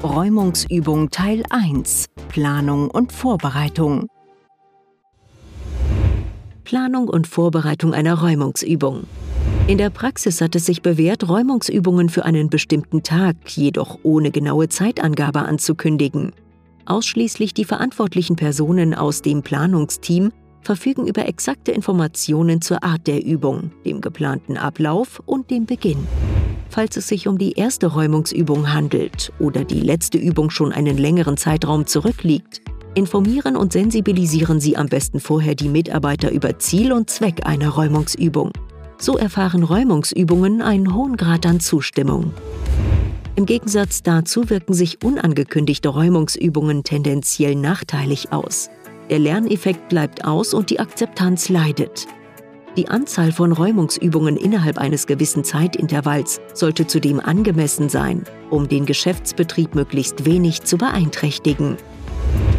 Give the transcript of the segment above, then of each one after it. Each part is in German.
Räumungsübung Teil 1 Planung und Vorbereitung Planung und Vorbereitung einer Räumungsübung. In der Praxis hat es sich bewährt, Räumungsübungen für einen bestimmten Tag, jedoch ohne genaue Zeitangabe anzukündigen. Ausschließlich die verantwortlichen Personen aus dem Planungsteam verfügen über exakte Informationen zur Art der Übung, dem geplanten Ablauf und dem Beginn. Falls es sich um die erste Räumungsübung handelt oder die letzte Übung schon einen längeren Zeitraum zurückliegt, informieren und sensibilisieren Sie am besten vorher die Mitarbeiter über Ziel und Zweck einer Räumungsübung. So erfahren Räumungsübungen einen hohen Grad an Zustimmung. Im Gegensatz dazu wirken sich unangekündigte Räumungsübungen tendenziell nachteilig aus. Der Lerneffekt bleibt aus und die Akzeptanz leidet. Die Anzahl von Räumungsübungen innerhalb eines gewissen Zeitintervalls sollte zudem angemessen sein, um den Geschäftsbetrieb möglichst wenig zu beeinträchtigen.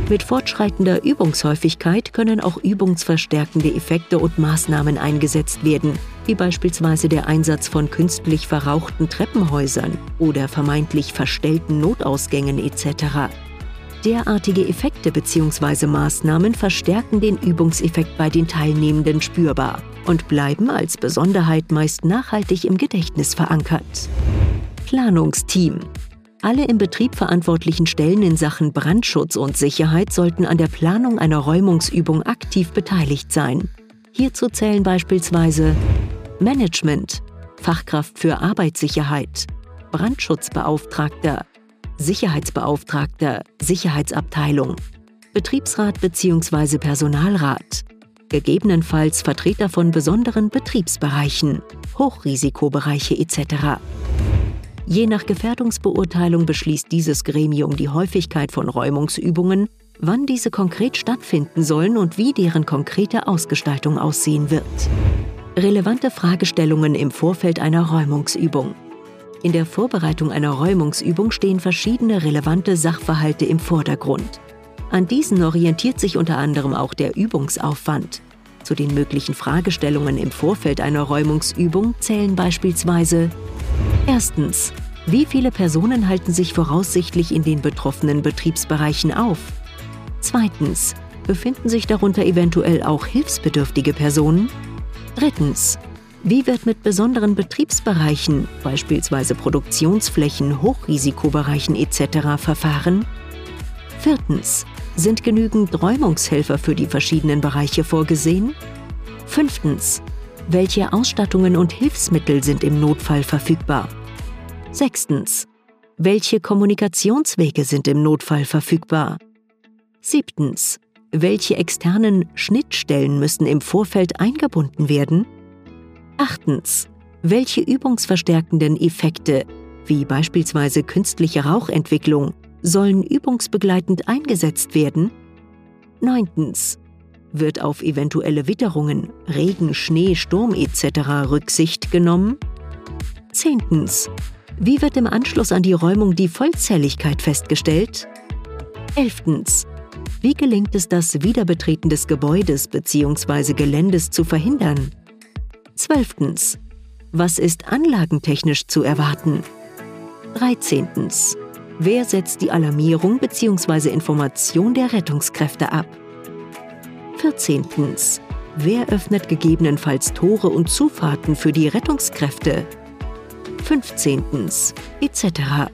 Mit fortschreitender Übungshäufigkeit können auch übungsverstärkende Effekte und Maßnahmen eingesetzt werden, wie beispielsweise der Einsatz von künstlich verrauchten Treppenhäusern oder vermeintlich verstellten Notausgängen etc. Derartige Effekte bzw. Maßnahmen verstärken den Übungseffekt bei den Teilnehmenden spürbar und bleiben als Besonderheit meist nachhaltig im Gedächtnis verankert. Planungsteam alle im Betrieb verantwortlichen Stellen in Sachen Brandschutz und Sicherheit sollten an der Planung einer Räumungsübung aktiv beteiligt sein. Hierzu zählen beispielsweise Management, Fachkraft für Arbeitssicherheit, Brandschutzbeauftragter, Sicherheitsbeauftragter, Sicherheitsabteilung, Betriebsrat bzw. Personalrat, gegebenenfalls Vertreter von besonderen Betriebsbereichen, Hochrisikobereiche etc. Je nach Gefährdungsbeurteilung beschließt dieses Gremium die Häufigkeit von Räumungsübungen, wann diese konkret stattfinden sollen und wie deren konkrete Ausgestaltung aussehen wird. Relevante Fragestellungen im Vorfeld einer Räumungsübung. In der Vorbereitung einer Räumungsübung stehen verschiedene relevante Sachverhalte im Vordergrund. An diesen orientiert sich unter anderem auch der Übungsaufwand. Zu den möglichen Fragestellungen im Vorfeld einer Räumungsübung zählen beispielsweise Erstens. Wie viele Personen halten sich voraussichtlich in den betroffenen Betriebsbereichen auf? Zweitens. Befinden sich darunter eventuell auch hilfsbedürftige Personen? Drittens. Wie wird mit besonderen Betriebsbereichen, beispielsweise Produktionsflächen, Hochrisikobereichen etc. verfahren? Viertens. Sind genügend Räumungshelfer für die verschiedenen Bereiche vorgesehen? Fünftens. Welche Ausstattungen und Hilfsmittel sind im Notfall verfügbar? Sechstens. Welche Kommunikationswege sind im Notfall verfügbar? Siebtens. Welche externen Schnittstellen müssen im Vorfeld eingebunden werden? Achtens. Welche übungsverstärkenden Effekte, wie beispielsweise künstliche Rauchentwicklung, sollen übungsbegleitend eingesetzt werden? Neuntens. Wird auf eventuelle Witterungen, Regen, Schnee, Sturm etc. Rücksicht genommen? Zehntens. Wie wird im Anschluss an die Räumung die Vollzähligkeit festgestellt? 11. Wie gelingt es, das Wiederbetreten des Gebäudes bzw. Geländes zu verhindern? 12. Was ist anlagentechnisch zu erwarten? 13. Wer setzt die Alarmierung bzw. Information der Rettungskräfte ab? 14. Wer öffnet gegebenenfalls Tore und Zufahrten für die Rettungskräfte? 15. etc.